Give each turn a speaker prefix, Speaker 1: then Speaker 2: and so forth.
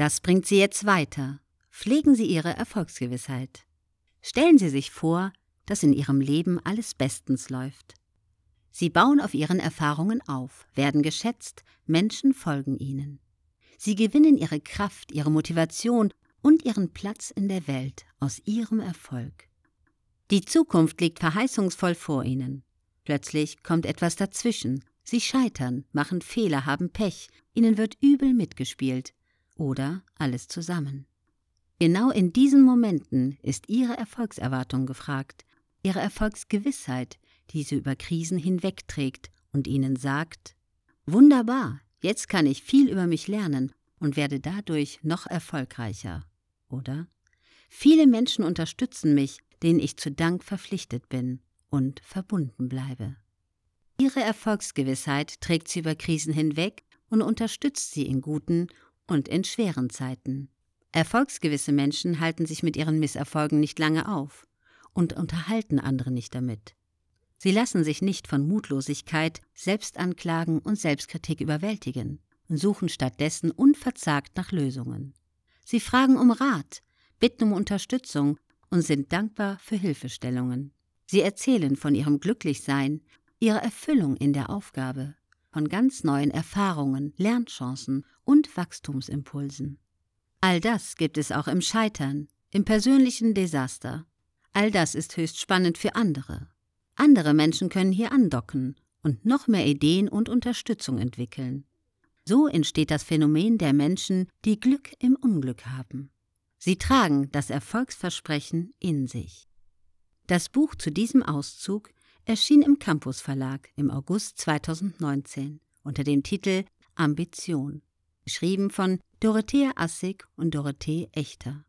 Speaker 1: Das bringt Sie jetzt weiter. Pflegen Sie Ihre Erfolgsgewissheit. Stellen Sie sich vor, dass in Ihrem Leben alles bestens läuft. Sie bauen auf Ihren Erfahrungen auf, werden geschätzt, Menschen folgen Ihnen. Sie gewinnen Ihre Kraft, Ihre Motivation und Ihren Platz in der Welt aus Ihrem Erfolg. Die Zukunft liegt verheißungsvoll vor Ihnen. Plötzlich kommt etwas dazwischen. Sie scheitern, machen Fehler, haben Pech, Ihnen wird übel mitgespielt. Oder alles zusammen. Genau in diesen Momenten ist Ihre Erfolgserwartung gefragt, Ihre Erfolgsgewissheit, die Sie über Krisen hinwegträgt und Ihnen sagt, Wunderbar, jetzt kann ich viel über mich lernen und werde dadurch noch erfolgreicher. Oder? Viele Menschen unterstützen mich, denen ich zu Dank verpflichtet bin und verbunden bleibe. Ihre Erfolgsgewissheit trägt sie über Krisen hinweg und unterstützt sie in guten und in schweren Zeiten. Erfolgsgewisse Menschen halten sich mit ihren Misserfolgen nicht lange auf und unterhalten andere nicht damit. Sie lassen sich nicht von Mutlosigkeit, Selbstanklagen und Selbstkritik überwältigen und suchen stattdessen unverzagt nach Lösungen. Sie fragen um Rat, bitten um Unterstützung und sind dankbar für Hilfestellungen. Sie erzählen von ihrem Glücklichsein, ihrer Erfüllung in der Aufgabe, von ganz neuen Erfahrungen, Lernchancen und Wachstumsimpulsen. All das gibt es auch im Scheitern, im persönlichen Desaster. All das ist höchst spannend für andere. Andere Menschen können hier andocken und noch mehr Ideen und Unterstützung entwickeln. So entsteht das Phänomen der Menschen, die Glück im Unglück haben. Sie tragen das Erfolgsversprechen in sich. Das Buch zu diesem Auszug erschien im Campus Verlag im August 2019 unter dem Titel Ambition, geschrieben von Dorothea Assig und Dorothee Echter.